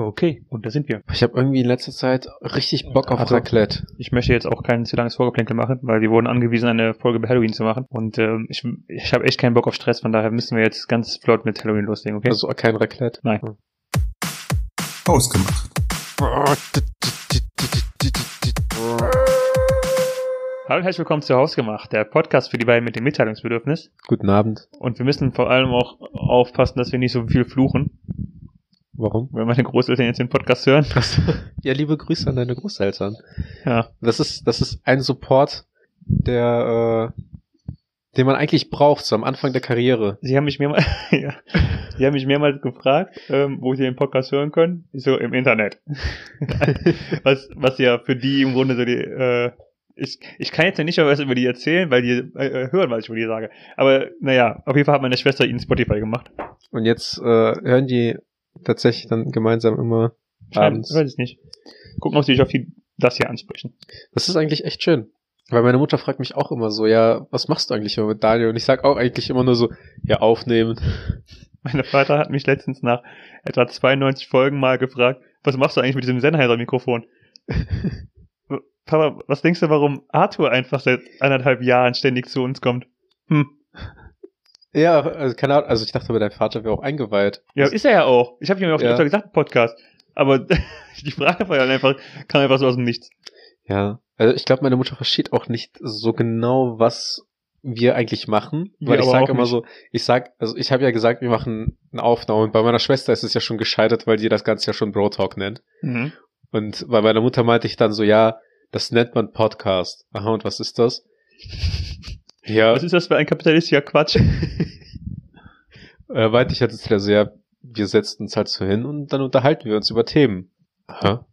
Okay, und da sind wir. Ich habe irgendwie in letzter Zeit richtig Bock auf Also- Raclette. Ich möchte jetzt auch kein zu langes Vorgeplänkel machen, weil wir wurden angewiesen, eine Folge über Halloween zu machen. Und ähm, ich, ich habe echt keinen Bock auf Stress, von daher müssen wir jetzt ganz flott mit Halloween loslegen, okay? Also kein Raclette. Nein. Ausgemacht. Hallo und herzlich willkommen zu Hausgemacht, der Podcast für die beiden mit dem Mitteilungsbedürfnis. Guten Abend. Und wir müssen vor allem auch aufpassen, dass wir nicht so viel fluchen, Warum? wenn meine Großeltern jetzt den Podcast hören. Ja, liebe Grüße an deine Großeltern. Ja, Das ist, das ist ein Support, der, äh, den man eigentlich braucht, so am Anfang der Karriere. sie haben mich mehrmals, ja, sie haben mich mehrmals gefragt, ähm, wo sie den Podcast hören können. Ich so, im Internet. was, was ja für die im Grunde so die, äh, ich, ich kann jetzt ja nicht mehr was über die erzählen, weil die äh, hören, was ich über die sage. Aber naja, auf jeden Fall hat meine Schwester ihnen Spotify gemacht. Und jetzt äh, hören die tatsächlich dann gemeinsam immer abends. Ich weiß es nicht. Gucken, ob sie sich auf die, das hier ansprechen. Das ist eigentlich echt schön. Weil meine Mutter fragt mich auch immer so, ja, was machst du eigentlich immer mit Daniel? Und ich sag auch eigentlich immer nur so, ja, aufnehmen. Mein Vater hat mich letztens nach etwa 92 Folgen mal gefragt, was machst du eigentlich mit diesem Sennheiser-Mikrofon? Papa, was denkst du, warum Arthur einfach seit anderthalb Jahren ständig zu uns kommt? Hm. Ja, also keine Ahnung, also ich dachte, aber dein Vater wäre auch eingeweiht. Ja, ist er ja auch. Ich habe ihm ja auch Ja. öfter gesagt, Podcast. Aber die Frage war ja einfach, kam einfach so aus dem Nichts. Ja, also ich glaube, meine Mutter versteht auch nicht so genau, was wir eigentlich machen, weil ich aber sage immer nicht. so, ich sag, also ich habe ja gesagt, wir machen eine Aufnahme und bei meiner Schwester ist es ja schon gescheitert, weil die das Ganze ja schon Bro Talk nennt. Mhm. Und bei meiner Mutter meinte ich dann so, ja, das nennt man Podcast. Aha, und was ist das? Ja, Was ist das für ein kapitalistischer Quatsch? äh, meinte ich halt ja sehr, wir setzen uns halt so hin und dann unterhalten wir uns über Themen. Aha.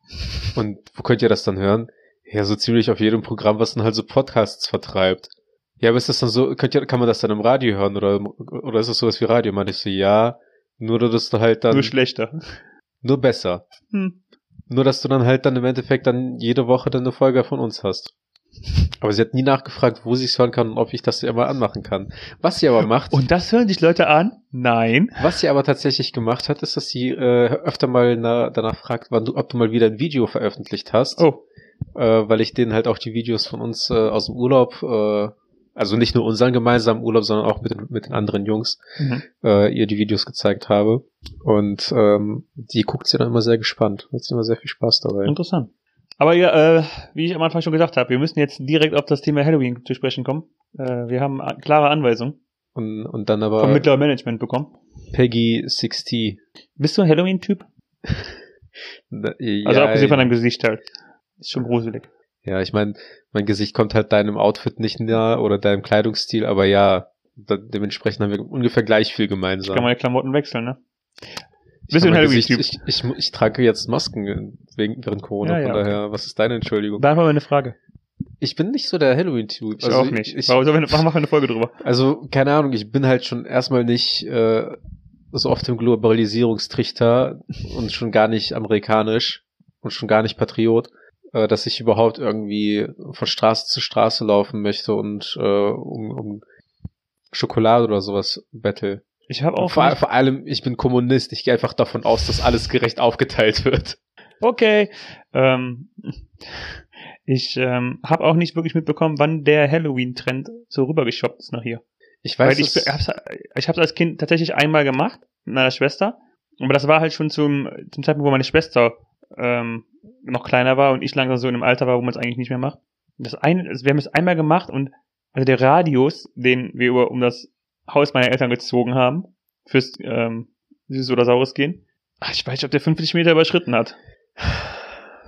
Und wo könnt ihr das dann hören? Ja, so ziemlich auf jedem Programm, was dann halt so Podcasts vertreibt. Ja, aber ist das dann so, könnt ihr, kann man das dann im Radio hören oder, oder ist das sowas wie Radio? Meinte ich so, ja, nur dass du halt dann, Nur nur, schlechter. besser. Hm. Nur, dass du dann halt dann im Endeffekt dann jede Woche dann eine Folge von uns hast. Aber sie hat nie nachgefragt, wo sie es hören kann und ob ich das ja mal anmachen kann. Was sie aber macht, Und das hören sich Leute an? Nein. was sie aber tatsächlich gemacht hat, ist, dass sie äh, öfter mal na, danach fragt, wann du, ob du mal wieder ein Video veröffentlicht hast, Oh, äh, weil ich denen halt auch die Videos von uns äh, aus dem Urlaub, äh, also nicht nur unseren gemeinsamen Urlaub, sondern auch mit den, mit den anderen Jungs, mhm. äh, ihr die Videos gezeigt habe. Und ähm, die guckt sie dann immer sehr gespannt. Hat sie immer sehr viel Spaß dabei. interessant. Aber ja, äh, wie ich am Anfang schon gesagt habe, wir müssen jetzt direkt auf das Thema Halloween zu sprechen kommen. Äh, wir haben klare Anweisungen Und, und dann vom aber mittleren Management bekommen. Peggy 60. Bist du ein Halloween-Typ? Ja, Also abgesehen von deinem Gesicht halt. Ist schon gruselig. Ja, ich meine, mein Gesicht kommt halt deinem Outfit nicht nahe oder deinem Kleidungsstil, aber ja, dementsprechend haben wir ungefähr gleich viel Ich gemeinsam. kann meine Klamotten wechseln, ne? Gesicht- Halloween-Typ? Ich, ich, ich trage jetzt Masken wegen, während Corona, Ja, ja, von daher, was ist deine Entschuldigung? Beantworte meine Frage. Ich bin nicht so der Halloween-Typ. Ich auch nicht. Ich, Warum machen wir eine Folge drüber? also, keine Ahnung, ich bin halt schon erstmal nicht äh, so oft im Globalisierungstrichter und schon gar nicht amerikanisch und schon gar nicht Patriot, äh, dass ich überhaupt irgendwie von Straße zu Straße laufen möchte und äh, um, um Schokolade oder sowas battle. Ich habe auch. Vor, vor allem, ich bin Kommunist. Ich gehe einfach davon aus, dass alles gerecht aufgeteilt wird. Okay. Ähm, ich ähm, habe auch nicht wirklich mitbekommen, wann der Halloween-Trend so rübergeschoppt ist nach hier. Ich Weil weiß, ich, dass- hab's, ich hab's als Kind tatsächlich einmal gemacht mit meiner Schwester. Aber das war halt schon zum, zum Zeitpunkt, wo meine Schwester ähm, noch kleiner war und ich langsam so in einem Alter war, wo man es eigentlich nicht mehr macht. Das eine, also wir haben es einmal gemacht und also der Radius, den wir über um das Haus meiner Eltern gezogen haben, fürs ähm, Süßes oder Saures gehen, ach, ich weiß nicht, ob der 50 Meter überschritten hat.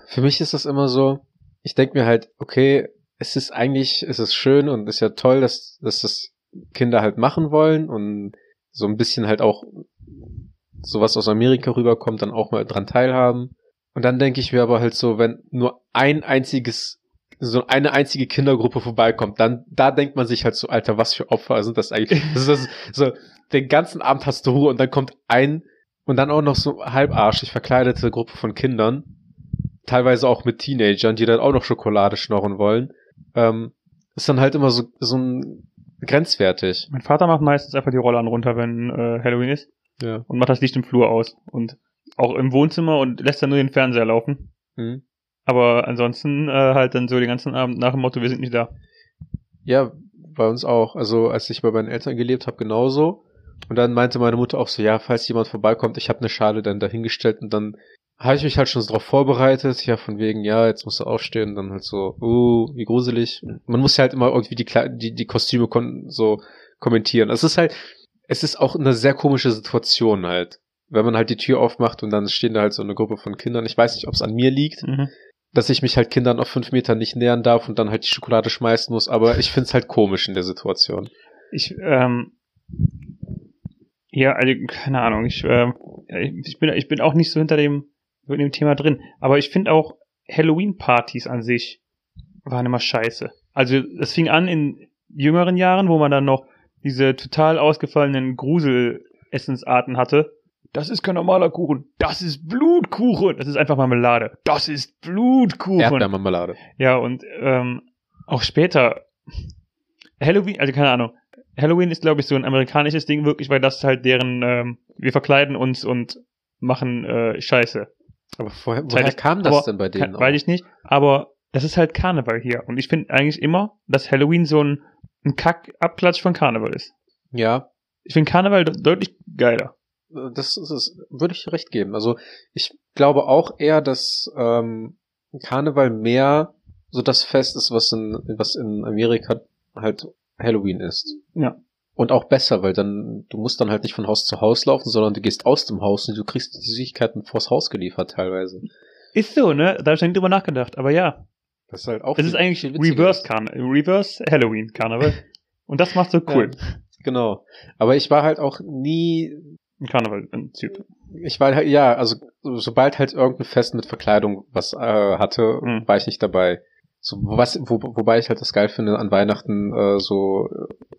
Für mich ist das immer so, ich denke mir halt, okay, es ist eigentlich, es ist schön und ist ja toll, dass, dass das Kinder halt machen wollen und so ein bisschen halt auch sowas aus Amerika rüberkommt, dann auch mal dran teilhaben. Und dann denke ich mir aber halt so, wenn nur ein einziges, so eine einzige Kindergruppe vorbeikommt, dann, da denkt man sich halt so, Alter, was für Opfer sind das eigentlich? Das ist so, den ganzen Abend hast du Ruhe und dann kommt ein und dann auch noch so halbarschig verkleidete Gruppe von Kindern, teilweise auch mit Teenagern, die dann auch noch Schokolade schnorren wollen, ähm, ist dann halt immer so, so ein grenzwertig. Mein Vater macht meistens einfach die Rollladen runter, wenn äh, Halloween ist Ja. und macht das Licht im Flur aus. Und auch im Wohnzimmer und lässt dann nur den Fernseher laufen. Hm. Aber ansonsten äh, halt dann so den ganzen Abend nach dem Motto, wir sind nicht da. Ja, bei uns auch. Also als ich bei meinen Eltern gelebt habe, genauso. Und dann meinte meine Mutter auch so, ja, falls jemand vorbeikommt, ich habe eine Schale dann dahingestellt und dann habe ich mich halt schon so darauf vorbereitet, ja, von wegen, ja, jetzt musst du aufstehen, und dann halt so, uh, wie gruselig. Man muss ja halt immer irgendwie die, Kle- die, die Kostüme so kommentieren. Es ist halt, es ist auch eine sehr komische Situation halt. Wenn man halt die Tür aufmacht und dann stehen da halt so eine Gruppe von Kindern. Ich weiß nicht, ob es an mir liegt, Mhm. Dass ich mich halt Kindern auf fünf Metern nicht nähern darf und dann halt die Schokolade schmeißen muss, aber ich find's halt komisch in der Situation. Ich, ähm, ja, also, keine Ahnung, ich, ja, ich bin, ich bin auch nicht so hinter dem, dem Thema drin. Aber ich finde auch Halloween-Partys an sich waren immer scheiße. Also, es fing an in jüngeren Jahren, wo man dann noch diese total ausgefallenen Gruselessensarten hatte. Das ist kein normaler Kuchen. Das ist Blutkuchen. Das ist einfach Marmelade. Das ist Blutkuchen. Erdbeermarmelade. Ja, und ähm, auch später Halloween, also keine Ahnung. Halloween ist, glaube ich, so ein amerikanisches Ding, wirklich, weil das halt deren, ähm, wir verkleiden uns und machen äh, Scheiße. Aber vorher, woher Zeitlich- kam das aber denn bei denen? Ke- Weiß ich nicht, aber das ist halt Karneval hier. Und ich finde eigentlich immer, dass Halloween so ein, ein Kack-Abklatsch von Karneval ist. Ja, Ich finde Karneval de deutlich geiler. Das ist es, würde ich recht geben. Also ich glaube auch eher, dass ähm, Karneval mehr so das Fest ist, was in, was in Amerika halt Halloween ist. Ja. Und auch besser, weil dann, du musst dann halt nicht von Haus zu Haus laufen, sondern du gehst aus dem Haus und du kriegst die Süßigkeiten vors Haus geliefert teilweise. Ist so, ne? Da habe ich nie drüber nachgedacht. Aber ja, Das ist halt auch es ist eigentlich. Reverse, Karne Reverse Halloween Karneval. Und das macht so cool. Ja, genau. Aber ich war halt auch nie Ein Karneval-Typ. Ich war halt, ja, also so- sobald halt irgendein Fest mit Verkleidung was äh, hatte, Mhm. war ich nicht dabei. So, was, wo, wobei ich halt das geil finde, an Weihnachten äh, so,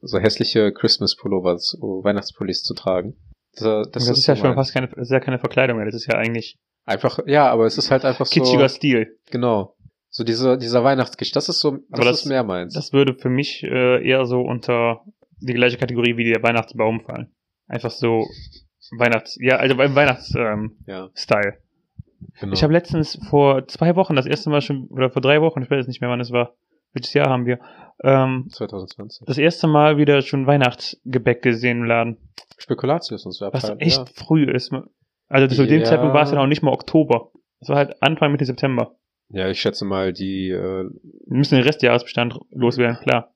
so hässliche Christmas-Pullover, so Weihnachtspullis zu tragen. Das, Das, ist, ja so schon fast keine, das ist ja keine Verkleidung mehr. Das ist ja eigentlich Einfach, ja, aber es ist halt einfach so. kitschiger Stil. Genau. So dieser, dieser Weihnachtskisch, das ist so, das, Aber das- ist mehr meins. Das würde für mich äh, eher so unter die gleiche Kategorie wie der Weihnachtsbaum fallen. Einfach so Weihnachts, ja, also beim Weihnachtsstyle. Ähm, ja, Style. genau. Ich habe letztens vor zwei Wochen das erste Mal schon, oder vor drei Wochen, ich weiß nicht mehr, wann es war, welches Jahr haben wir, ähm, 2020. das erste Mal wieder schon Weihnachtsgebäck gesehen im Laden. Spekulatius und so. Was Abteil- echt Ja. früh ist. Also zu dem Ja. Zeitpunkt war es ja noch nicht mal Oktober. Es war halt Anfang Mitte September. ja, ich schätze mal, die äh, Wir müssen den Restjahresbestand loswerden, klar.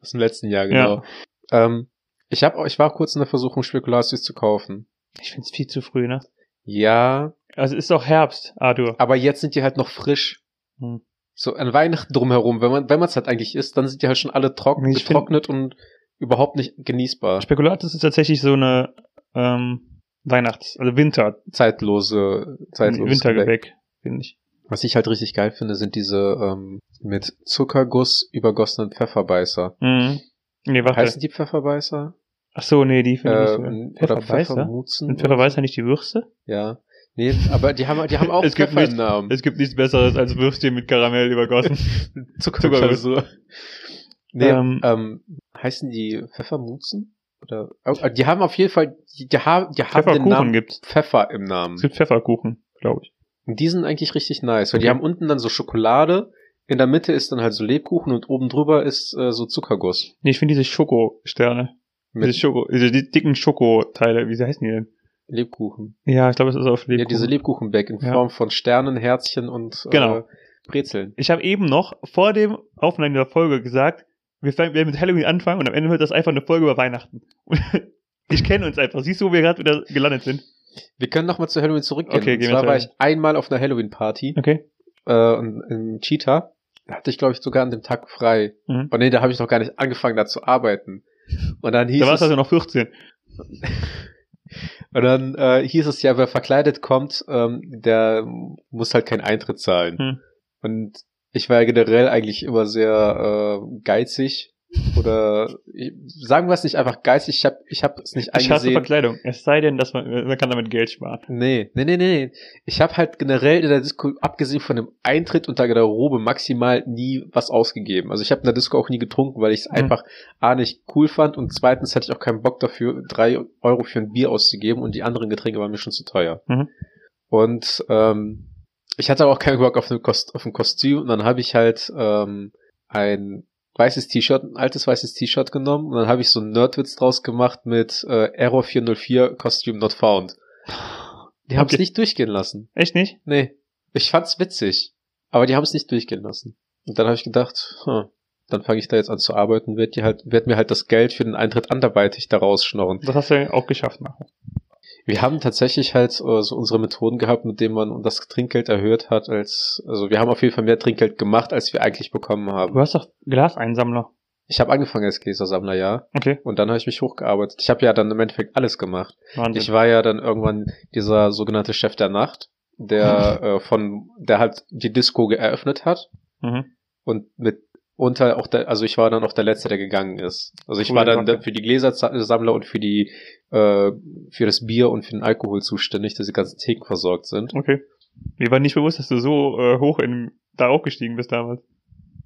aus dem letzten Jahr, genau. Ähm, ich hab, ich war kurz in der Versuchung, Spekulatius zu kaufen. Ich find's viel zu früh, ne? Ja, Also ist doch Herbst, Arthur. aber jetzt sind die halt noch frisch. Hm. So an Weihnachten drumherum, wenn man wenn man es halt eigentlich isst, dann sind die halt schon alle trocken, Ich getrocknet und überhaupt nicht genießbar. Spekulatius ist tatsächlich so eine ähm, Weihnachts-, also Winter, Zeitlose, zeitlose Wintergebäck, finde ich. Was ich halt richtig geil finde, sind diese ähm, mit Zuckerguss übergossenen Pfefferbeißer. Mhm. Nee, warte. Heißen die Pfefferbeißer? Ach so, nee, die finde ich Äh, nicht. oder Pfefferbeißer? Pfeffermutzen? Sind Pfefferweißer nicht die Würste? Ja. Nee, aber die haben, die haben auch Es gibt Pfeffer nicht- Namen. Es gibt nichts Besseres als Würstchen mit Karamell übergossen. Zuckerguss. Nee, Ähm, ähm, heißen die Pfeffermutzen? Oder, oh, die haben auf jeden Fall, die, die haben, die haben den Namen gibt's. Pfeffer im Namen. Es gibt Pfefferkuchen, glaube ich. Und die sind eigentlich richtig nice, weil die Okay. haben unten dann so Schokolade, in der Mitte ist dann halt so Lebkuchen und oben drüber ist äh, so Zuckerguss. Nee, ich finde diese Schokosterne. Diese, Mit Schoko, diese die dicken Schokoteile, wie heißen die denn? Lebkuchen. Ja, ich glaube, es ist auf Ja, Lebkuchen. diese Lebkuchenback in Ja. Form von Sternen, Herzchen und Genau. äh, Brezeln. Ich habe eben noch vor dem Aufnehmen der Folge gesagt, wir werden mit Halloween anfangen und am Ende wird das einfach eine Folge über Weihnachten. Ich kenne uns einfach. Siehst du, wo wir gerade wieder gelandet sind? Wir können nochmal zu Halloween zurückgehen. Okay, und gehen wir zwar war ich einmal auf einer Halloween-Party Okay. äh, in, in Cheetah. Da hatte ich, glaube ich, sogar an dem Tag frei. Mhm. Und nee, da habe ich noch gar nicht angefangen, da zu arbeiten. Und dann hieß Da war es es, also noch 14. und dann äh, hieß es ja, wer verkleidet kommt, ähm, der muss halt keinen Eintritt zahlen. Hm. Und ich war ja generell eigentlich immer sehr äh, geizig. Oder sagen wir es nicht einfach geizig, ich habe ich hab es nicht Ich hasse eingesehen. Verkleidung. Es sei denn, dass man, man kann damit Geld sparen. Nee, nee, nee, nee. Ich habe halt generell in der Disco, abgesehen von dem Eintritt unter der Robe, maximal nie was ausgegeben. Also ich habe in der Disco auch nie getrunken, weil ich es Mhm. einfach A nicht cool fand und zweitens hatte ich auch keinen Bock dafür, drei Euro für ein Bier auszugeben und die anderen Getränke waren mir schon zu teuer. Mhm. Und ähm, ich hatte auch keinen Bock auf, eine Kost auf ein Kostüm und dann habe ich halt ähm, ein weißes T-Shirt, ein altes weißes T-Shirt genommen und dann habe ich so einen Nerdwitz draus gemacht mit äh, Error 404 Costume not found. Die haben es Okay. nicht durchgehen lassen. Echt nicht? Nee. Ich fand's witzig. Aber die haben es nicht durchgehen lassen. Und dann habe ich gedacht, hm, dann fange ich da jetzt an zu arbeiten, werd, die halt, werd mir halt das Geld für den Eintritt anderweitig da rausschnorren. Das hast du ja auch geschafft nachher. Wir haben tatsächlich halt äh, so unsere Methoden gehabt, mit denen man das Trinkgeld erhöht hat, als, also wir haben auf jeden Fall mehr Trinkgeld gemacht, als wir eigentlich bekommen haben. Du hast doch Glaseinsammler. Ich habe angefangen als Gläsersammler, ja. Okay. Und dann habe ich mich hochgearbeitet. Ich habe ja dann im Endeffekt alles gemacht. Wahnsinn. Ich war ja dann irgendwann dieser sogenannte Chef der Nacht, der äh, von, der halt die Disco eröffnet hat mhm. und mit unter auch der, also ich war dann auch der Letzte, der gegangen ist. Also ich Cool, war dann danke. für die Gläsersammler und für die, äh, für das Bier und für den Alkohol zuständig, dass die ganzen Theken versorgt sind. Okay. Mir war nicht bewusst, dass du so äh, hoch in, da aufgestiegen bist damals.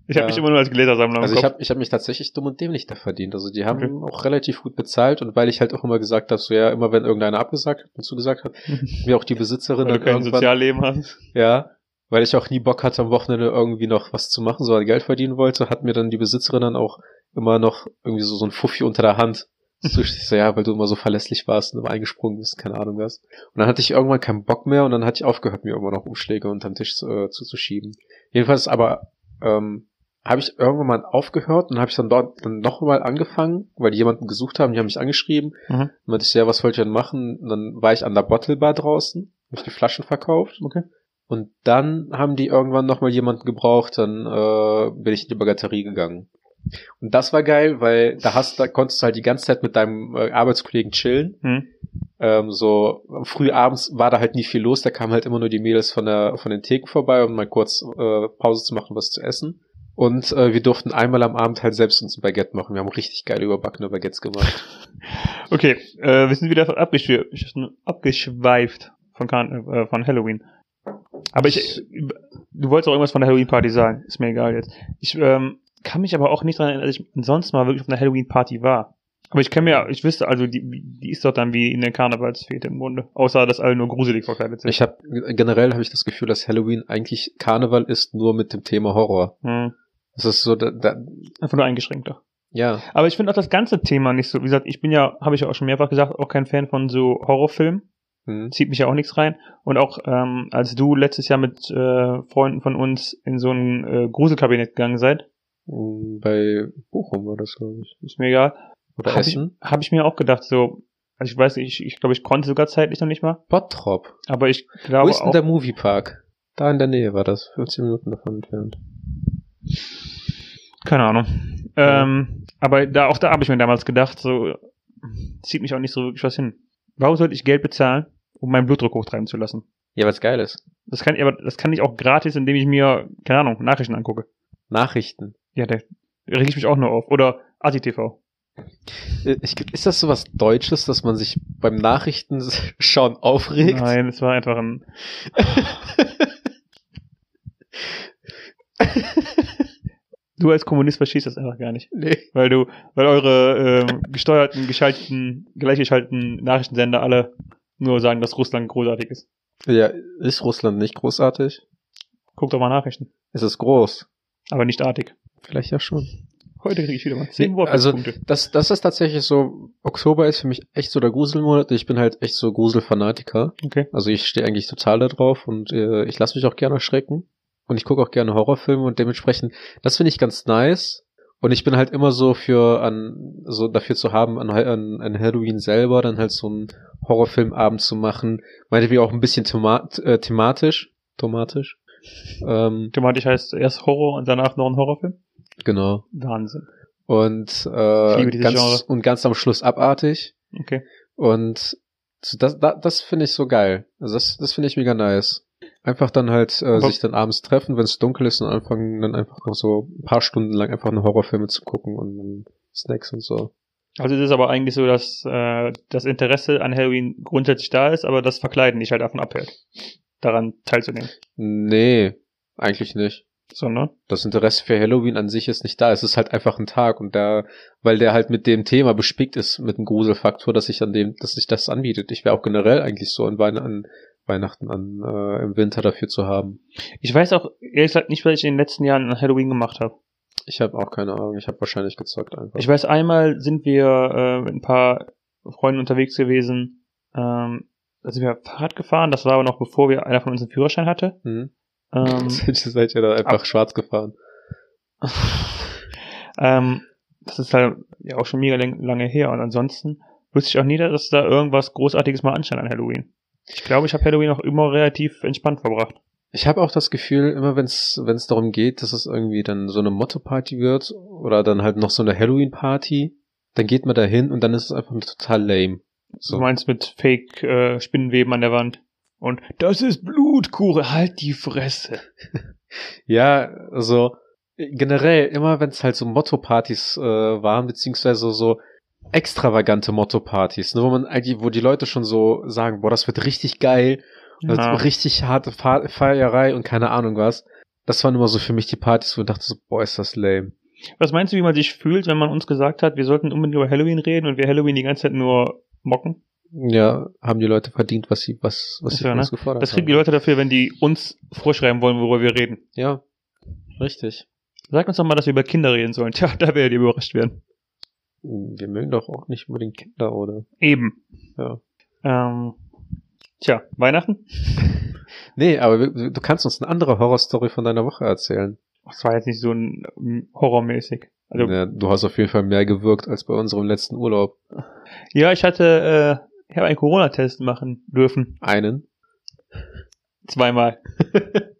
Ich habe Ja. mich immer nur als Gläsersammler Also ich habe ich hab mich tatsächlich dumm und dämlich da verdient. Also die haben Okay. auch relativ gut bezahlt und weil ich halt auch immer gesagt habe, so ja, immer wenn irgendeiner abgesagt hat und zugesagt hat, mir auch die Besitzerin Weil du kein irgendwann, Sozialleben hast. ja, weil ich auch nie Bock hatte, am Wochenende irgendwie noch was zu machen, sondern Geld verdienen wollte, hat mir dann die Besitzerin dann auch immer noch irgendwie so, so ein Fuffi unter der Hand. So, ich so, ja, weil du immer so verlässlich warst und immer eingesprungen bist, keine Ahnung was. Und dann hatte ich irgendwann keinen Bock mehr und dann hatte ich aufgehört, mir immer noch Umschläge unterm Tisch äh, zuzuschieben. Jedenfalls aber ähm, habe ich irgendwann mal aufgehört und habe ich dann dort dann noch mal angefangen, weil die jemanden gesucht haben, die haben mich angeschrieben. Mhm. Und meinte ich, ja, was wollt ihr denn machen? Und dann war ich an der Bottle Bar draußen, habe ich die Flaschen verkauft. Okay. Und dann haben die irgendwann noch mal jemanden gebraucht, dann äh, bin ich in die Bagatterie gegangen. Und das war geil, weil da hast, da konntest du halt die ganze Zeit mit deinem äh, Arbeitskollegen chillen. Mhm. Ähm, so früh abends war da halt nie viel los, da kamen halt immer nur die Mädels von der von den Theken vorbei, um mal kurz äh, Pause zu machen, was zu essen. Und äh, wir durften einmal am Abend halt selbst uns ein Baguette machen. Wir haben richtig geile überbackene Baguettes gemacht. Okay, äh, wir sind wieder abgeschw abgeschweift von, Karn äh, von Halloween. Aber ich, du wolltest auch irgendwas von der Halloween-Party sagen. Ist mir egal jetzt. Ich ähm, kann mich aber auch nicht daran erinnern, dass ich sonst mal wirklich auf einer Halloween-Party war. Aber ich kann mir, ich wüsste, also die, die ist doch dann wie in der Karnevalsfete im Grunde. Außer, dass alle nur gruselig verkleidet sind. Ich habe generell habe ich das Gefühl, dass Halloween eigentlich Karneval ist, nur mit dem Thema Horror. hm. Das ist so, da, da, Einfach nur eingeschränkter. ja, Aber ich finde auch das ganze Thema nicht so, wie gesagt, ich bin ja, habe ich ja auch schon mehrfach gesagt, auch kein Fan von so Horrorfilmen. Hm. zieht mich ja auch nichts rein. Und auch ähm, als du letztes Jahr mit äh, Freunden von uns in so ein äh, Gruselkabinett gegangen seid, Mm, bei Bochum war das, glaube ich. ist mir egal, Oder habe ich, Essen? hab ich mir auch gedacht, so, also ich weiß nicht, ich, ich glaube, ich konnte sogar zeitlich noch nicht mal, Bottrop. aber ich Wo glaube ist denn auch, der Moviepark? Da in der Nähe war das, 15 Minuten davon entfernt. keine Ahnung. Ähm, aber da auch da habe ich mir damals gedacht, so zieht mich auch nicht so wirklich was hin. Warum sollte ich Geld bezahlen, um meinen Blutdruck hochtreiben zu lassen? Ja, was geil ist. Das kann ich aber das kann ich auch gratis, indem ich mir, keine Ahnung, Nachrichten angucke. Nachrichten. Ja, da reg ich mich auch nur auf. Oder ASI-TV. Äh, Ich, ist das so was Deutsches, dass man sich beim Nachrichtenschauen aufregt? Nein, es war einfach ein. du als Kommunist verstehst das einfach gar nicht. Nee. Weil du, weil eure ähm, gesteuerten, geschalteten, gleichgeschalteten Nachrichtensender alle nur sagen, dass Russland großartig ist. Ja, ist Russland nicht großartig? Guck doch mal Nachrichten. Es ist groß. Aber nicht artig. Vielleicht ja schon. Heute kriege ich wieder mal 10 Nee, also-. Das, das ist tatsächlich so, Oktober ist für mich echt so der Gruselmonat. Ich bin halt echt so Gruselfanatiker. Okay. Also ich stehe eigentlich total da drauf und äh, ich lasse mich auch gerne erschrecken. Und ich gucke auch gerne Horrorfilme und dementsprechend, das finde ich ganz nice. Und ich bin halt immer so für an so dafür zu haben, an, an, an Halloween selber dann halt so einen Horrorfilmabend zu machen. Meinetwegen auch ein bisschen thema äh, thematisch. Thematisch. Ähm, Thematisch heißt erst Horror und danach noch ein Horrorfilm. genau. Wahnsinn. Und, äh, ganz, Genre. und ganz am Schluss abartig. Okay. Und so das, das, das finde ich so geil. Also das, das finde ich mega nice. Einfach dann halt äh, sich dann abends treffen, wenn es dunkel ist und anfangen dann einfach noch so ein paar Stunden lang einfach eine Horrorfilme zu gucken und dann Snacks und so. Also es ist aber eigentlich so, dass äh, das Interesse an Halloween grundsätzlich da ist, aber das Verkleiden dich halt davon abhält, daran teilzunehmen. Nee, eigentlich nicht. Sondern? Das Interesse für Halloween an sich ist nicht da. Es ist halt einfach ein Tag und da, weil der halt mit dem Thema bespickt ist, mit dem Gruselfaktor, dass sich an dem, dass sich das anbietet. Ich wäre auch generell eigentlich so an, an Weihnachten an äh, im Winter dafür zu haben. Ich weiß auch ehrlich gesagt nicht, was ich in den letzten Jahren an Halloween gemacht habe. Ich habe auch keine Ahnung. Ich habe wahrscheinlich gezockt einfach. Ich weiß, einmal sind wir äh, mit ein paar Freunden unterwegs gewesen. Ähm, da sind wir Fahrrad gefahren. Das war aber noch bevor wir einer von uns einen Führerschein hatte. hm? Ähm, seid ihr da einfach schwarz gefahren. ähm, das ist halt ja auch schon mega lang- lange her. Und ansonsten wusste ich auch nie, dass da irgendwas Großartiges mal anstand an Halloween. Ich glaube, ich habe Halloween auch immer relativ entspannt verbracht. Ich habe auch das Gefühl, immer wenn es wenn es darum geht, dass es irgendwie dann so eine Motto-Party wird oder dann halt noch so eine Halloween-Party, dann geht man da hin und dann ist es einfach total lame. Du meinst mit Fake äh, Spinnenweben an der Wand. Und das ist Blutkure, halt die Fresse. Ja, also generell immer, wenn es halt so Motto-Partys äh, waren, beziehungsweise so extravagante Motto-Partys, ne, wo man eigentlich, wo die Leute schon so sagen, boah, das wird richtig geil, das Ja. wird richtig harte Fe- Feierei und keine Ahnung was. Das waren immer so für mich die Partys, wo ich dachte so, boah, ist das lame. Was meinst du, wie man sich fühlt, wenn man uns gesagt hat, wir sollten unbedingt über Halloween reden und wir Halloween die ganze Zeit nur mocken? Ja, haben die Leute verdient, was sie, was, was sie ja, von ne? uns gefordert Das kriegen haben. die Leute dafür, wenn die uns vorschreiben wollen, worüber wir reden. Ja, richtig. Sag uns doch mal, dass wir über Kinder reden sollen. Tja, da werdet ihr überrascht werden. Wir mögen doch auch nicht unbedingt Kinder, oder? Eben. Ja. Ähm, tja, Weihnachten? Nee, aber du kannst uns eine andere Horrorstory von deiner Woche erzählen. Das war jetzt nicht so ein ähm, horrormäßig. Also, ja, du hast auf jeden Fall mehr gewirkt als bei unserem letzten Urlaub. ja, ich hatte, äh, ich habe einen Corona-Test machen dürfen. Einen. Zweimal.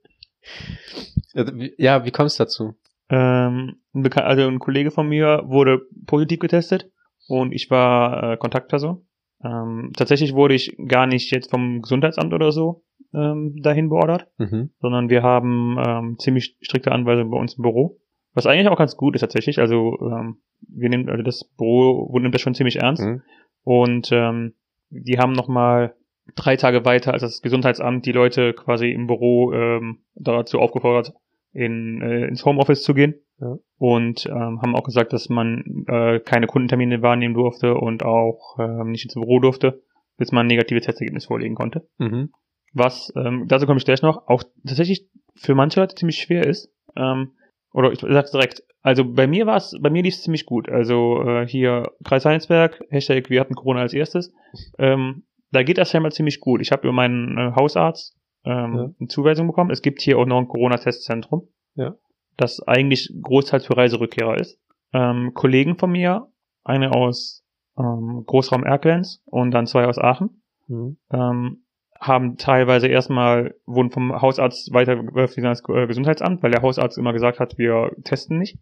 Ja, wie kommst du dazu? Ähm, ein Bekan also ein Kollege von mir wurde positiv getestet und ich war äh, Kontaktperson. Ähm, tatsächlich wurde ich gar nicht jetzt vom Gesundheitsamt oder so ähm, dahin beordert, Mhm. sondern wir haben ähm, ziemlich strikte Anweisungen bei uns im Büro. Was eigentlich auch ganz gut ist tatsächlich. Also ähm, wir nehmen, also das Büro nimmt das schon ziemlich ernst. Mhm. Und ähm, die haben nochmal drei Tage weiter als das Gesundheitsamt die Leute quasi im Büro ähm, dazu aufgefordert, in, äh, ins Homeoffice zu gehen. Ja. Und ähm, haben auch gesagt, dass man äh, keine Kundentermine wahrnehmen durfte und auch ähm, nicht ins Büro durfte, bis man ein negatives Testergebnis vorlegen konnte. Mhm. Was, ähm, dazu komme ich gleich noch, auch tatsächlich für manche Leute ziemlich schwer ist. Ähm, oder ich sag's direkt. Also bei mir war es, bei mir lief es ziemlich gut. Also äh, hier Kreis Heinsberg, Hashtag wir hatten Corona als erstes. Ähm, da geht das scheinbar ziemlich gut. Ich habe über meinen äh, Hausarzt ähm, Ja. eine Zuweisung bekommen. Es gibt hier auch noch ein Corona-Testzentrum. Ja. Das eigentlich großteils für Reiserückkehrer ist. Ähm, Kollegen von mir, eine aus ähm, Großraum Erkelenz und dann zwei aus Aachen, Mhm. ähm, haben teilweise erstmal, wurden vom Hausarzt weitergeworfen ans äh, Gesundheitsamt, weil der Hausarzt immer gesagt hat, wir testen nicht.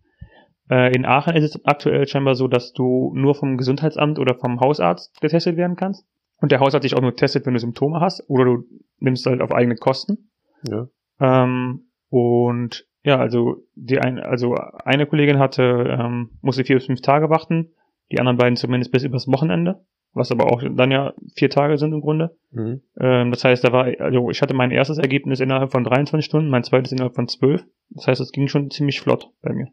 Äh, in Aachen ist es aktuell scheinbar so, dass du nur vom Gesundheitsamt oder vom Hausarzt getestet werden kannst. Und der Hausarzt dich auch nur testet, wenn du Symptome hast, oder du nimmst halt auf eigene Kosten. Ja. Ähm, und ja, also die ein, also eine Kollegin hatte, ähm, musste vier bis fünf Tage warten, die anderen beiden zumindest bis übers Wochenende, was aber auch dann ja vier Tage sind im Grunde. Mhm. Ähm, das heißt, da war, also ich hatte mein erstes Ergebnis innerhalb von 23 Stunden, mein zweites innerhalb von 12. Das heißt, es ging schon ziemlich flott bei mir.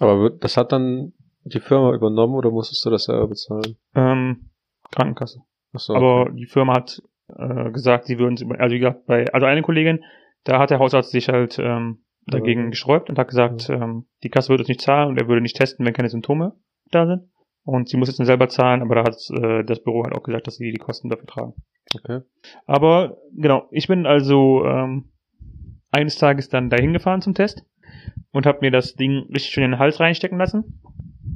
Aber wird- das hat dann die Firma übernommen oder musstest du das selber bezahlen? Ähm, Krankenkasse. Ach so. Aber die Firma hat äh, gesagt, sie würden es über, also wie gesagt, bei, also eine Kollegin, da hat der Hausarzt sich halt ähm, dagegen Ja. gesträubt und hat gesagt, ähm, die Kasse würde es nicht zahlen und er würde nicht testen, wenn keine Symptome da sind. Und sie muss es dann selber zahlen, aber da hat äh, das Büro halt auch gesagt, dass sie die Kosten dafür tragen. okay. Aber genau, ich bin also ähm, eines Tages dann dahin gefahren zum Test und habe mir das Ding richtig schön in den Hals reinstecken lassen,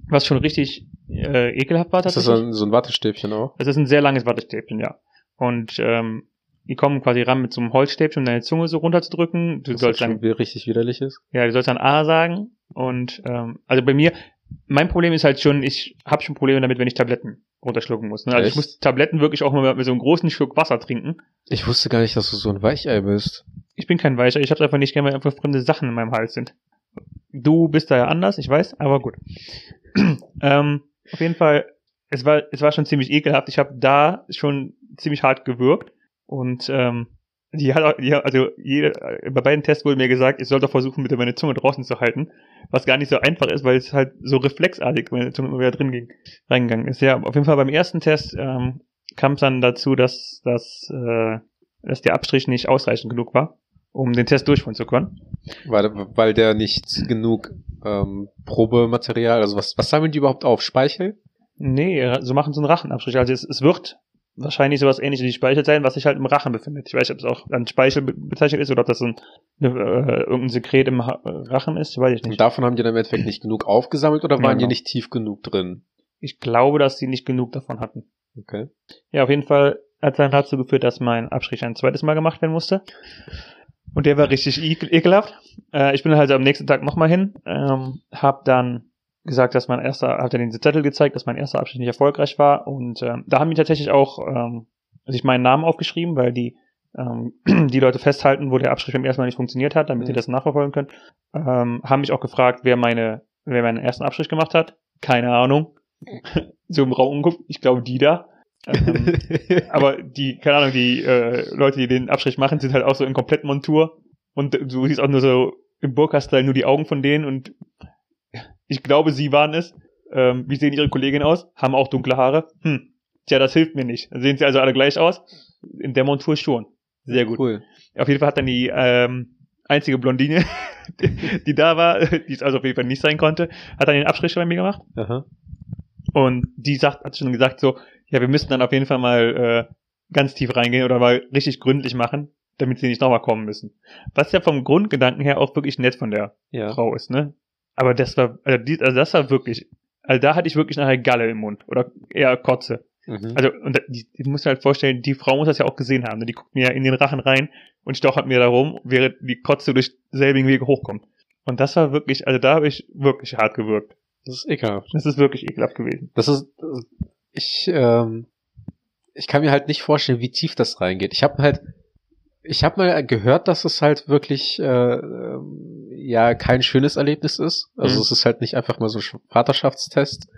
was schon richtig äh, ekelhaft war Ist das so ein, so ein Wattestäbchen auch? Es ist ein sehr langes Wattestäbchen, ja. Und ähm, die kommen quasi ran mit so einem Holzstäbchen, um deine Zunge so runterzudrücken. Du Das sollst dann, richtig widerlich ist? ja, du sollst dann A sagen. Und ähm, also bei mir, mein Problem ist halt schon, ich habe schon Probleme damit, wenn ich Tabletten runterschlucken muss. Ne? Also ich Echt? muss Tabletten wirklich auch mal mit so einem großen Schluck Wasser trinken. Ich wusste gar nicht, dass du so ein Weichei bist. Ich bin kein Weicher, ich hab's einfach nicht gerne, weil einfach fremde Sachen in meinem Hals sind. Du bist da ja anders, ich weiß, aber gut. ähm, auf jeden Fall, es war, es war schon ziemlich ekelhaft. Ich habe da schon ziemlich hart gewirkt und ähm, die hat, auch- die, also jede, bei beiden Tests wurde mir gesagt, ich soll doch versuchen, bitte meine Zunge draußen zu halten, was gar nicht so einfach ist, weil es halt so reflexartig meine Zunge immer wieder drin ging, reingegangen ist. Ja, auf jeden Fall beim ersten Test ähm, kam es dann dazu, dass, dass äh, dass der Abstrich nicht ausreichend genug war, um den Test durchführen zu können. Weil, weil der nicht genug ähm, Probematerial, also was, was sammeln die überhaupt auf? Speichel? Nee, so machen sie einen Rachenabstrich. Also es, es wird wahrscheinlich sowas ähnliches wie Speichel sein, was sich halt im Rachen befindet. Ich weiß nicht, ob es auch an Speichel be- bezeichnet ist oder ob das ein, äh, irgendein Sekret im ha Rachen ist, weiß ich Und nicht. davon haben die dann im Endeffekt nicht genug aufgesammelt oder Ja, waren die genau. nicht tief genug drin? Ich glaube, dass sie nicht genug davon hatten. Okay. Ja, auf jeden Fall hat es dann dazu geführt, dass mein Abstrich ein zweites Mal gemacht werden musste. Und der war richtig ekel ekelhaft. Äh, ich bin halt am nächsten Tag nochmal hin, ähm, hab dann gesagt, dass mein erster, hat er den Zettel gezeigt, dass mein erster Abstrich nicht erfolgreich war. Und ähm, da haben die tatsächlich auch ähm, sich meinen Namen aufgeschrieben, weil die ähm, die Leute festhalten, wo der Abstrich beim ersten Mal nicht funktioniert hat, damit Mhm. sie das nachverfolgen können. Ähm, haben mich auch gefragt, wer meine, wer meinen ersten Abstrich gemacht hat. Keine Ahnung. so im Raum umguckt. Ich glaube, die da. Ähm, aber die, keine Ahnung, die äh, Leute, die den Abstrich machen, sind halt auch so in Komplettmontur. Und du siehst auch nur so im Burka-Style nur die Augen von denen und ich glaube, sie waren es. Ähm, wie sehen ihre Kolleginnen aus? Haben auch dunkle Haare. Hm. Tja, das hilft mir nicht. Sehen sie also alle gleich aus. In der Montur schon. Sehr gut. Cool. Auf jeden Fall hat dann die ähm, einzige Blondine, die, die da war, die es also auf jeden Fall nicht sein konnte, hat dann den Abstrich bei mir gemacht. Aha. Und die sagt, hat schon gesagt so, ja, wir müssten dann auf jeden Fall mal äh, ganz tief reingehen oder mal richtig gründlich machen, damit sie nicht nochmal kommen müssen. Was ja vom Grundgedanken her auch wirklich nett von der Ja. Frau ist, ne? Aber das war, also, die, also das war wirklich, also da hatte ich wirklich nachher Galle im Mund oder eher Kotze. Mhm. Also, und die, die muss halt vorstellen, die Frau muss das ja auch gesehen haben. Ne? Die guckt mir ja in den Rachen rein und stochert mir da rum, während die Kotze durch selbigen Wege hochkommt. Und das war wirklich, also da habe ich wirklich hart gewirkt. das ist ekelhaft. Das ist wirklich ekelhaft gewesen. Das ist, ich, ähm, ich kann mir halt nicht vorstellen, wie tief das reingeht. Ich habe halt, ich habe mal gehört, dass es halt wirklich, äh, ähm, ja, kein schönes Erlebnis ist. Also Mhm. es ist halt nicht einfach mal so ein Vaterschaftstest,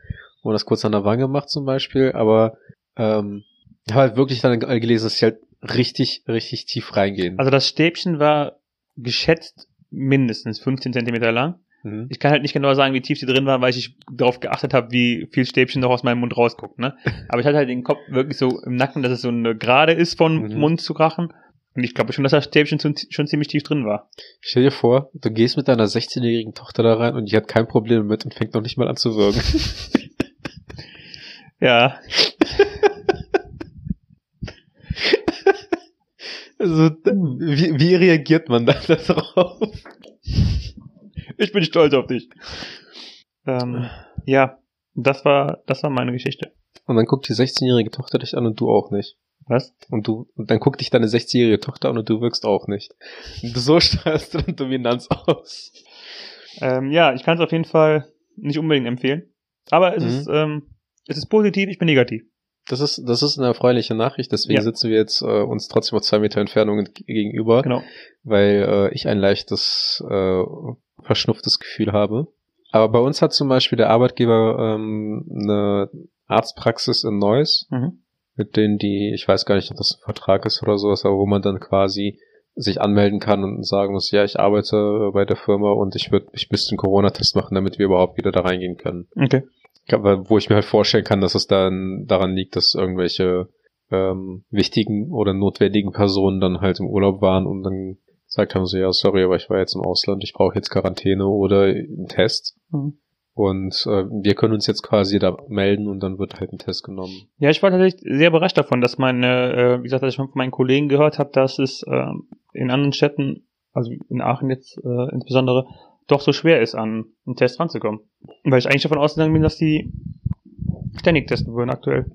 wo man das kurz an der Wange macht zum Beispiel, aber ähm, ich habe halt wirklich dann gelesen, dass sie halt richtig, richtig tief reingehen. Also das Stäbchen war geschätzt mindestens 15 Zentimeter lang. mhm. Ich kann halt nicht genau sagen, wie tief sie drin war, weil ich darauf geachtet habe, wie viel Stäbchen noch aus meinem Mund rausguckt. Ne? Aber ich hatte halt den Kopf wirklich so im Nacken, dass es so eine Gerade ist von Mhm. Mund zu Rachen. Ich glaube schon, dass das Stäbchen schon, schon ziemlich tief drin war. Stell dir vor, du gehst mit deiner 16-jährigen Tochter da rein und die hat kein Problem mit und fängt noch nicht mal an zu wirken. Ja, Also, wie, wie reagiert man da darauf? ich bin stolz auf dich. Ähm, ja, das war, das war meine Geschichte. Und dann guckt die 16-jährige Tochter dich an und du auch nicht. Was? Und du, und dann guckt dich deine 16-jährige Tochter an und du wirkst auch nicht. Und so strahlst du Dominanz aus. Ähm, ja, ich kann es auf jeden Fall nicht unbedingt empfehlen. Aber es Mhm. ist, ähm, es ist positiv, ich bin negativ. Das ist, das ist eine erfreuliche Nachricht, deswegen Ja. sitzen wir jetzt äh, uns trotzdem auf zwei Meter Entfernung ent- gegenüber, Genau. weil äh, ich ein leichtes, äh, verschnupftes Gefühl habe. Aber bei uns hat zum Beispiel der Arbeitgeber ähm, eine Arztpraxis in Neuss, Mhm. Mit denen die, ich weiß gar nicht, ob das ein Vertrag ist oder sowas, aber wo man dann quasi sich anmelden kann und sagen muss, ja, ich arbeite bei der Firma und ich würde, ich müsste einen Corona-Test machen, damit wir überhaupt wieder da reingehen können. Okay. Aber wo ich mir halt vorstellen kann, dass es dann daran liegt, dass irgendwelche ähm, wichtigen oder notwendigen Personen dann halt im Urlaub waren und dann gesagt haben, so ja, sorry, aber ich war jetzt im Ausland, ich brauche jetzt Quarantäne oder einen Test. Mhm. Und äh, wir können uns jetzt quasi da melden und dann wird halt ein Test genommen. Ja, ich war tatsächlich sehr überrascht davon, dass meine, äh, wie gesagt, dass ich von meinen Kollegen gehört habe, dass es ähm, in anderen Städten, also in Aachen jetzt äh, insbesondere, doch so schwer ist, an einen Test ranzukommen. Weil ich eigentlich davon ausgegangen bin, dass die ständig testen würden aktuell.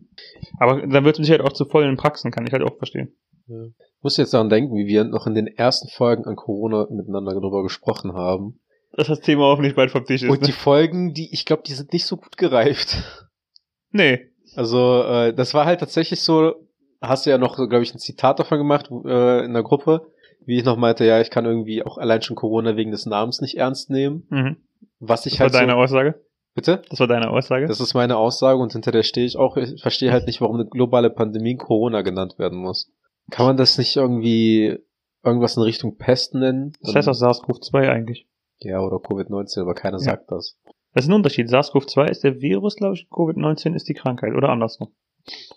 Aber dann wird es mich halt auch zu vollen Praxen, kann ich halt auch verstehen. Ich muss jetzt daran denken, wie wir noch in den ersten Folgen an Corona miteinander darüber gesprochen haben. Dass das Thema hoffentlich bald vom Tisch ist. Und die Ne? Folgen, die, ich glaube, die sind nicht so gut gereift. Nee. Also, äh, das war halt tatsächlich so, hast du ja noch, glaube ich, ein Zitat davon gemacht äh, in der Gruppe, wie ich noch meinte, ja, ich kann irgendwie auch allein schon Corona wegen des Namens nicht ernst nehmen. Mhm. Was ich Das war halt deine so, Aussage? bitte? Das war deine Aussage? Das ist meine Aussage und hinter der stehe ich auch. Ich verstehe halt nicht, warum eine globale Pandemie Corona genannt werden muss. Kann man das nicht irgendwie irgendwas in Richtung Pest nennen? das heißt auch SARS-CoV-2 eigentlich. Ja, oder Covid-19, aber keiner Ja. sagt das. Das ist ein Unterschied. SARS-CoV-2 ist der Virus, glaube ich. Covid-19 ist die Krankheit. Oder andersrum.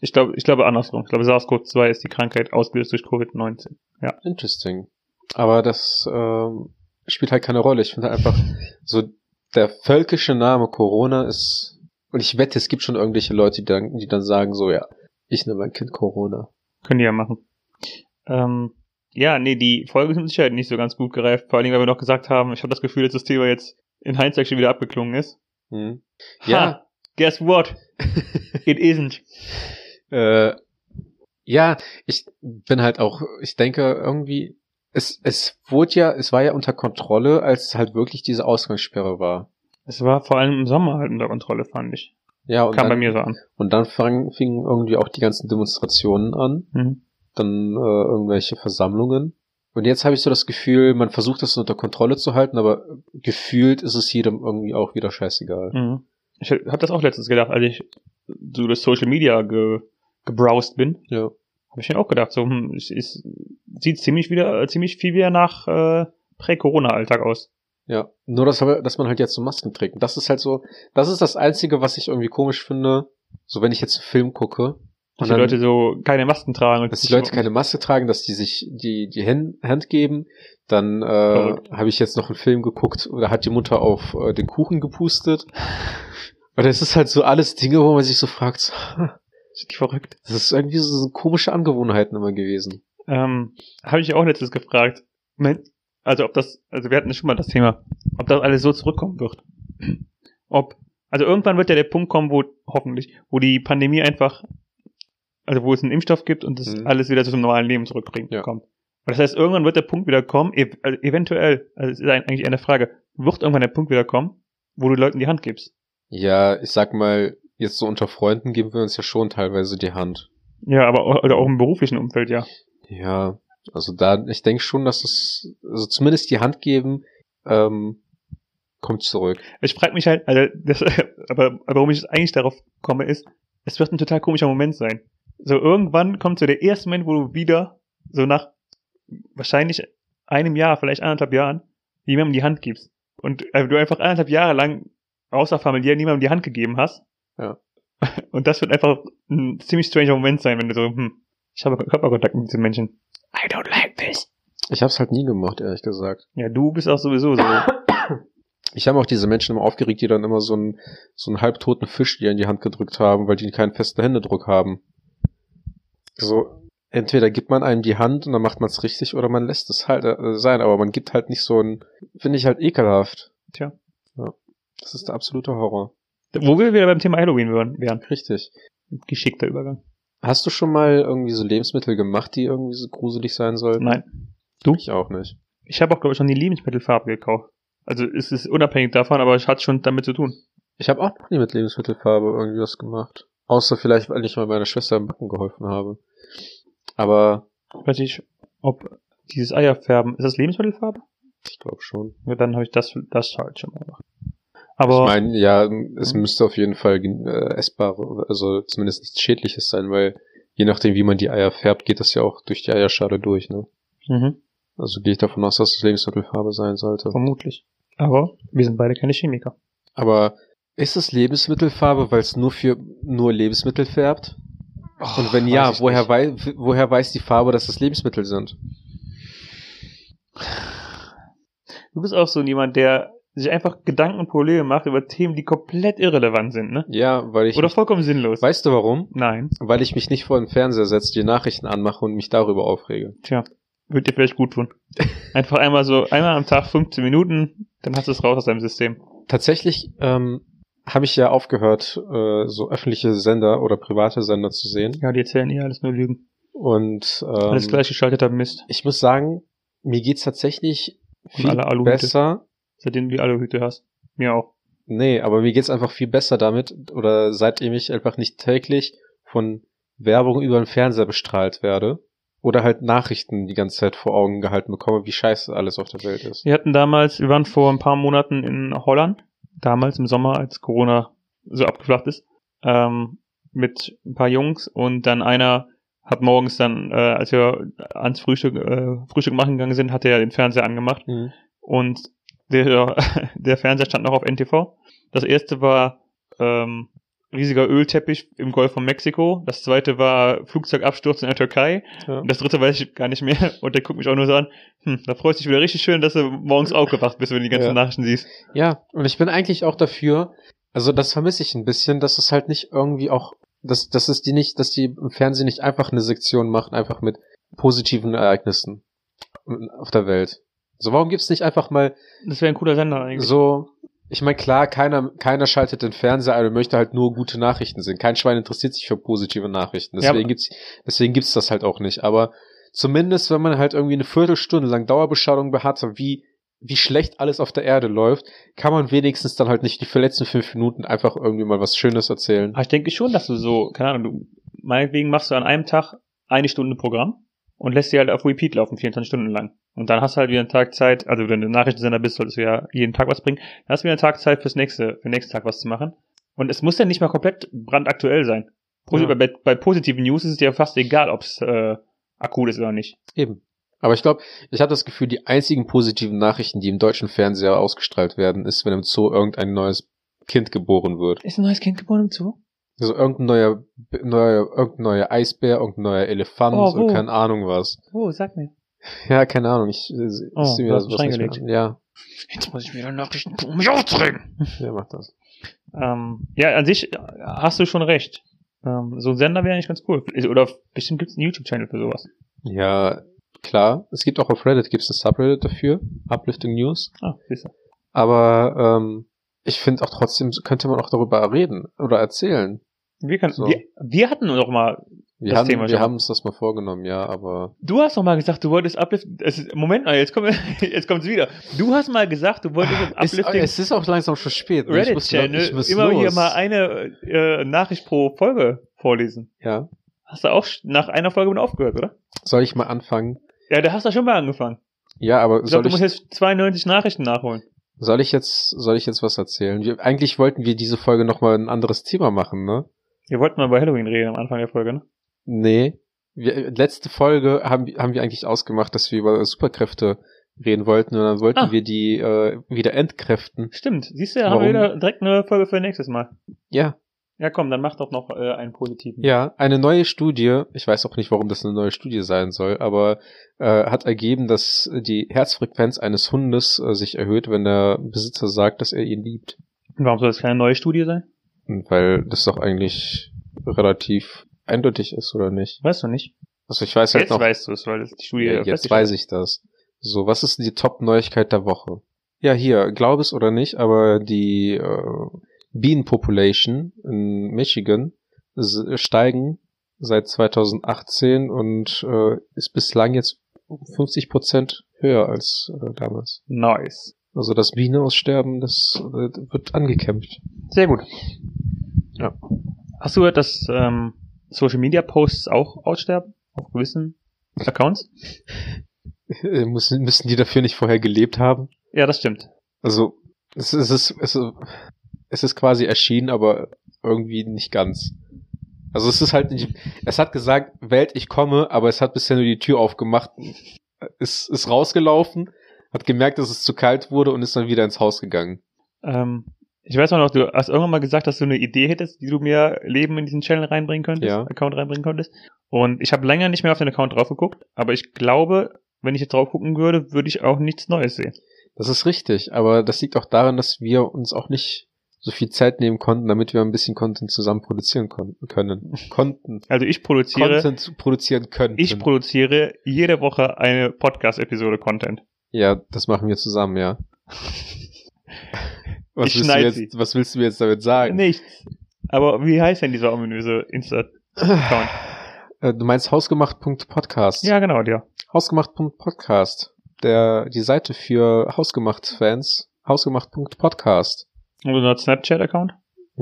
Ich glaube, ich glaube andersrum. Ich glaube, SARS-CoV-2 ist die Krankheit ausgelöst durch Covid-19. Interesting. Aber das ähm, spielt halt keine Rolle. Ich finde halt einfach so der völkische Name Corona ist und ich wette, es gibt schon irgendwelche Leute, die dann, die dann sagen so, ja, ich nenne mein Kind Corona. Können die ja machen. Ähm, ja, nee, die Folge ist mit Sicherheit nicht so ganz gut gereift. Vor allen Dingen, weil wir noch gesagt haben, ich habe das Gefühl, dass das Thema jetzt in Hindsight schon wieder abgeklungen ist. Hm. Ha, Ja, guess what? It isn't. äh, ja, ich bin halt auch, ich denke irgendwie, es, es wurde ja, es war ja unter Kontrolle, als es halt wirklich diese Ausgangssperre war. Es war vor allem im Sommer halt unter Kontrolle, fand ich. Ja, und Kam bei dann, mir so an. und dann fang, fingen irgendwie auch die ganzen Demonstrationen an. Mhm. Dann äh, irgendwelche Versammlungen. Und jetzt habe ich so das Gefühl, man versucht das unter Kontrolle zu halten, aber gefühlt ist es jedem irgendwie auch wieder scheißegal. Mhm. Ich habe das auch letztens gedacht, als ich so durch Social Media ge, gebrowst bin, Ja. habe ich mir auch gedacht, so hm, es, es sieht ziemlich wieder ziemlich viel wieder nach äh, Prä-Corona-Alltag aus. Ja. Nur, dass, dass man halt jetzt so Masken trägt. Und Das ist halt so, das ist das Einzige, was ich irgendwie komisch finde. So, wenn ich jetzt einen Film gucke, Dass Und die Leute so keine Masken tragen. und dass die Leute keine Maske tragen, dass die sich die, die Hand, geben. Dann äh, habe ich jetzt noch einen Film geguckt, da hat die Mutter auf äh, den Kuchen gepustet. Und es ist halt so alles Dinge, wo man sich so fragt, so, Ist die verrückt. das ist irgendwie so, so komische Angewohnheiten immer gewesen. Ähm, habe ich auch letztens gefragt. Also ob das, also wir hatten schon mal das Thema, ob das alles so zurückkommen wird. Ob, also irgendwann wird ja der Punkt kommen, wo, hoffentlich, wo die Pandemie einfach, also wo es einen Impfstoff gibt und das Mhm. alles wieder zum normalen Leben zurückbringt Ja. kommt. Und das heißt, irgendwann wird der Punkt wieder kommen, ev also eventuell, also es ist eigentlich eine Frage, wird irgendwann der Punkt wieder kommen, wo du Leuten die Hand gibst. Ja, ich sag mal, jetzt so unter Freunden geben wir uns ja schon teilweise die Hand. Ja, aber auch, oder auch im beruflichen Umfeld, ja. Ja, also da, ich denke schon, dass es, also zumindest die Hand geben, ähm, kommt zurück. Ich frage mich halt, also das, aber, aber warum ich jetzt eigentlich darauf komme, ist, es wird ein total komischer Moment sein. So irgendwann kommt so der erste Moment, wo du wieder so nach wahrscheinlich einem Jahr, vielleicht anderthalb Jahren, jemandem die Hand gibst. Und äh, du einfach anderthalb Jahre lang außer familiär niemandem die Hand gegeben hast. Ja. Und das wird einfach ein ziemlich stranger Moment sein, wenn du so, hm, ich habe Körperkontakt mit diesen Menschen. I don't like this. Ich habe es halt nie gemacht, ehrlich gesagt. Ja, du bist auch sowieso so. Ich habe auch diese Menschen immer aufgeregt, die dann immer so einen, so einen halbtoten Fisch dir in die Hand gedrückt haben, weil die keinen festen Händedruck haben. So, entweder gibt man einem die Hand und dann macht man es richtig oder man lässt es halt äh, sein, aber man gibt halt nicht so ein, finde ich halt ekelhaft. Tja. Ja. Das ist der absolute Horror. Wo wir wieder beim Thema Halloween wären. Richtig. Geschickter Übergang. Hast du schon mal irgendwie so Lebensmittel gemacht, die irgendwie so gruselig sein sollten? Nein. Ich auch nicht. Ich habe auch, glaube ich, schon die Lebensmittelfarbe gekauft. Also es ist unabhängig davon, aber es hat schon damit zu tun. Ich habe auch noch nie mit Lebensmittelfarbe irgendwie was gemacht. Außer vielleicht, weil ich mal meiner Schwester im Backen geholfen habe. Aber Weiß ich, ob dieses Eierfärben, ist das Lebensmittelfarbe? ich glaube schon. Ja, dann habe ich das, das halt schon mal gemacht. Aber ich meine, ja, es Mhm. müsste auf jeden Fall äh, essbare, also zumindest nichts Schädliches sein, weil je nachdem, wie man die Eier färbt, geht das ja auch durch die Eierschale durch, ne? mhm, Also gehe ich davon aus, dass es Lebensmittelfarbe sein sollte. vermutlich. Aber wir sind beide keine Chemiker. Aber ist es Lebensmittelfarbe, weil es nur für nur Lebensmittel färbt? Und wenn ja, weiß woher, wei woher weiß die Farbe, dass es Lebensmittel sind? Du bist auch so jemand, der sich einfach Gedanken und Probleme macht über Themen, die komplett irrelevant sind, ne? Ja, weil ich. Oder vollkommen sinnlos. weißt du warum? Nein. Weil ich mich nicht vor den Fernseher setze, die Nachrichten anmache und mich darüber aufrege. Tja, wird dir vielleicht gut tun. Einfach einmal so, einmal am Tag 15 Minuten, dann hast du es raus aus deinem System. Tatsächlich ähm, habe ich ja aufgehört, äh, so öffentliche Sender oder private Sender zu sehen. Ja, die erzählen eh alles nur Lügen. Und ähm, Alles gleichgeschalteter Mist. ich muss sagen, mir geht's tatsächlich viel besser. Seitdem du die Aluhüte hast. Mir auch. Nee, aber mir geht's einfach viel besser damit, oder seitdem ich einfach nicht täglich von Werbung über den Fernseher bestrahlt werde. Oder halt Nachrichten die ganze Zeit vor Augen gehalten bekomme, wie scheiße alles auf der Welt ist. Wir hatten damals, wir waren vor ein paar Monaten in Holland, damals im Sommer, als Corona so abgeflacht ist, ähm, mit ein paar Jungs und dann einer hat morgens dann, äh, als wir ans Frühstück, äh, Frühstück machen gegangen sind, hat er den Fernseher angemacht Mhm. und der, der Fernseher stand noch auf NTV. Das erste war ähm, riesiger Ölteppich im Golf von Mexiko. Das zweite war Flugzeugabsturz in der Türkei. Ja. Und das dritte weiß ich gar nicht mehr. Und der guckt mich auch nur so an. Hm, da freust du dich wieder richtig schön, dass du morgens aufgewacht bist, wenn du die ganzen Ja. Nachrichten siehst. Ja, und ich bin eigentlich auch dafür, also das vermisse ich ein bisschen, dass es halt nicht irgendwie auch, dass, dass es die nicht, dass die im Fernsehen nicht einfach eine Sektion macht, einfach mit positiven Ereignissen auf der Welt. So, warum gibt's nicht einfach mal Das wäre ein cooler Sender eigentlich. so, ich meine, klar, keiner, keiner schaltet den Fernseher ein und möchte halt nur gute Nachrichten sehen. Kein Schwein interessiert sich für positive Nachrichten. Ja, Deswegen aber- gibt's, deswegen gibt's das halt auch nicht. Aber zumindest, wenn man halt irgendwie eine Viertelstunde lang Dauerbeschallung hat, wie, wie schlecht alles auf der Erde läuft, kann man wenigstens dann halt nicht die letzten fünf Minuten einfach irgendwie mal was Schönes erzählen. Aber ich denke schon, dass du so, keine Ahnung, du, meinetwegen machst du an einem Tag eine Stunde Programm und lässt die halt auf Repeat laufen, 24 Stunden lang. Und dann hast du halt wieder einen Tag Zeit, also wenn du Nachrichtensender bist, solltest du ja jeden Tag was bringen. Dann hast du wieder einen Tag Zeit fürs nächste, für den nächsten Tag was zu machen. Und es muss ja nicht mal komplett brandaktuell sein. Ja. Bei, bei positiven News ist es dir fast egal, ob es äh, akut ist oder nicht. Eben. Aber ich glaube, ich habe das Gefühl, die einzigen positiven Nachrichten, die im deutschen Fernseher ausgestrahlt werden, ist, wenn im Zoo irgendein neues Kind geboren wird. Ist ein neues Kind geboren im Zoo? Also irgendein neuer, neuer, irgendein neuer Eisbär, irgendein neuer Elefant Oh, oder keine Ahnung was. Oh, sag mir. Ja, keine Ahnung. Ich, ich, ich Oh, sehe mir das was nicht mehr. Ja, Jetzt muss ich wieder Nachrichten gucken, um mich aufzuregen. wer macht das? Ähm, ja, an sich äh, hast du schon recht. Ähm, so ein Sender wäre eigentlich ganz cool. Oder bestimmt gibt's einen YouTube-Channel für sowas. Ja, klar. Es gibt auch auf Reddit gibt's ein Subreddit dafür, Uplifting News. Ah, siehst du. Aber ähm, ich finde auch trotzdem könnte man auch darüber reden oder erzählen. Wir, können, So. wir, wir hatten doch mal, Wir Das haben, Thema schon wir haben uns das mal vorgenommen, ja, aber du hast doch mal gesagt, du wolltest Uplift, es ist, Moment mal, jetzt kommt, jetzt kommt's wieder. Du hast mal gesagt, du wolltest es, Uplifting es ist auch langsam schon spät. ne? Ich muss- Reddit-Channel ich muss immer los. hier mal eine äh, Nachricht pro Folge vorlesen. Ja. Hast du auch nach einer Folge mit aufgehört, oder? Soll ich mal anfangen? Ja, da hast du schon mal angefangen. Ja, aber Ich soll glaube, du ich, musst jetzt 92 Nachrichten nachholen. soll ich jetzt, soll ich jetzt was erzählen? Wir, eigentlich wollten wir diese Folge nochmal ein anderes Thema machen, ne? Wir wollten mal über Halloween reden am Anfang der Folge, ne? Nee. Wir, letzte Folge haben, haben wir eigentlich ausgemacht, dass wir über Superkräfte reden wollten und dann wollten Ah. wir die äh, wieder entkräften. Stimmt. Siehst du, da haben wir Warum? wieder direkt eine Folge für nächstes Mal. Ja. Ja, komm, dann mach doch noch äh, einen positiven. Ja, eine neue Studie, ich weiß auch nicht, warum das eine neue Studie sein soll, aber äh, hat ergeben, dass die Herzfrequenz eines Hundes äh, sich erhöht, wenn der Besitzer sagt, dass er ihn liebt. Warum soll das keine neue Studie sein? Weil das doch eigentlich relativ eindeutig ist, oder nicht? Weißt du nicht. Also ich weiß halt Jetzt noch. weißt du es, weil das die Studie Ja, jetzt weiß ich das. So, was ist die Top-Neuigkeit der Woche? Ja, hier, glaub es oder nicht, aber die äh, Bienenpopulation in Michigan steigen seit 2018 und äh, ist bislang jetzt um 50 Prozent höher als äh, damals. Nice. Also das Bienenaussterben, das äh, wird angekämpft. Sehr gut. Ja. Hast du gehört, dass ähm, Social Media Posts auch aussterben? Auf gewissen Accounts? Äh, müssen, müssen die dafür nicht vorher gelebt haben? Ja, das stimmt. Also, es ist, es ist, es ist, es ist quasi erschienen, aber irgendwie nicht ganz. Also es ist halt nicht, es hat gesagt, Welt, ich komme, aber es hat bisher nur die Tür aufgemacht, ist, ist rausgelaufen, hat gemerkt, dass es zu kalt wurde und ist dann wieder ins Haus gegangen. Ähm, ich weiß noch, du hast irgendwann mal gesagt, dass du eine Idee hättest, die du mir Leben in diesen Channel reinbringen könntest, Ja. Account reinbringen könntest. Und ich habe länger nicht mehr auf den Account drauf geguckt, aber ich glaube, wenn ich jetzt drauf gucken würde, würde ich auch nichts Neues sehen. Das ist richtig, aber das liegt auch daran, dass wir uns auch nicht so viel Zeit nehmen konnten, damit wir ein bisschen Content zusammen produzieren konnten, können. Konnten. Also ich produziere, Content produzieren können. ich produziere jede Woche eine Podcast-Episode Content. Ja, das machen wir zusammen, ja. Was, Ich willst du, jetzt, was willst du mir jetzt damit sagen? Nichts. Aber wie heißt denn dieser ominöse Insta-Account? Äh, Du meinst hausgemacht.podcast. ja, genau, der. Hausgemacht.podcast. Der, die Seite für Hausgemacht-Fans. Hausgemacht.podcast. Und unser Snapchat-Account?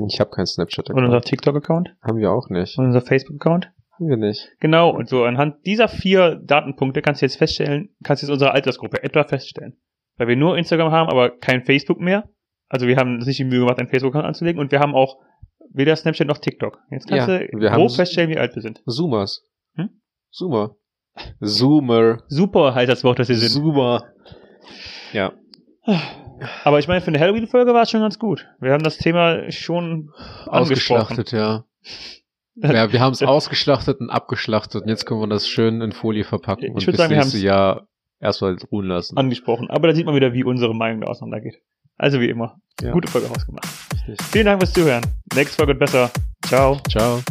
Ich habe keinen Snapchat. Und unser TikTok-Account? Haben wir auch nicht. Und unser Facebook-Account? Haben wir nicht. Genau, und so anhand dieser vier Datenpunkte kannst du jetzt feststellen, kannst du jetzt unsere Altersgruppe etwa feststellen. Weil wir nur Instagram haben, aber kein Facebook mehr. Also wir haben uns nicht die Mühe gemacht, einen Facebook-Account anzulegen und wir haben auch weder Snapchat noch TikTok. Jetzt kannst Ja, du grob feststellen, wie alt wir sind. Zoomers. Hm? Zoomer. Zoomer. Super halt das Wort, das wir sind. Zoomer. Ja. Aber ich meine, für eine Halloween-Folge war es schon ganz gut. Wir haben das Thema schon angesprochen. Ausgeschlachtet, ja. Ja, wir haben es ausgeschlachtet und abgeschlachtet und jetzt können wir das schön in Folie verpacken Ich und bis sagen, wir nächstes Jahr erstmal ruhen lassen. angesprochen. Aber da sieht man wieder, wie unsere Meinung da auseinandergeht. Also wie immer. Ja. Gute Folge rausgemacht. Vielen Dank fürs Zuhören. Nächste Folge wird besser. Ciao. Ciao.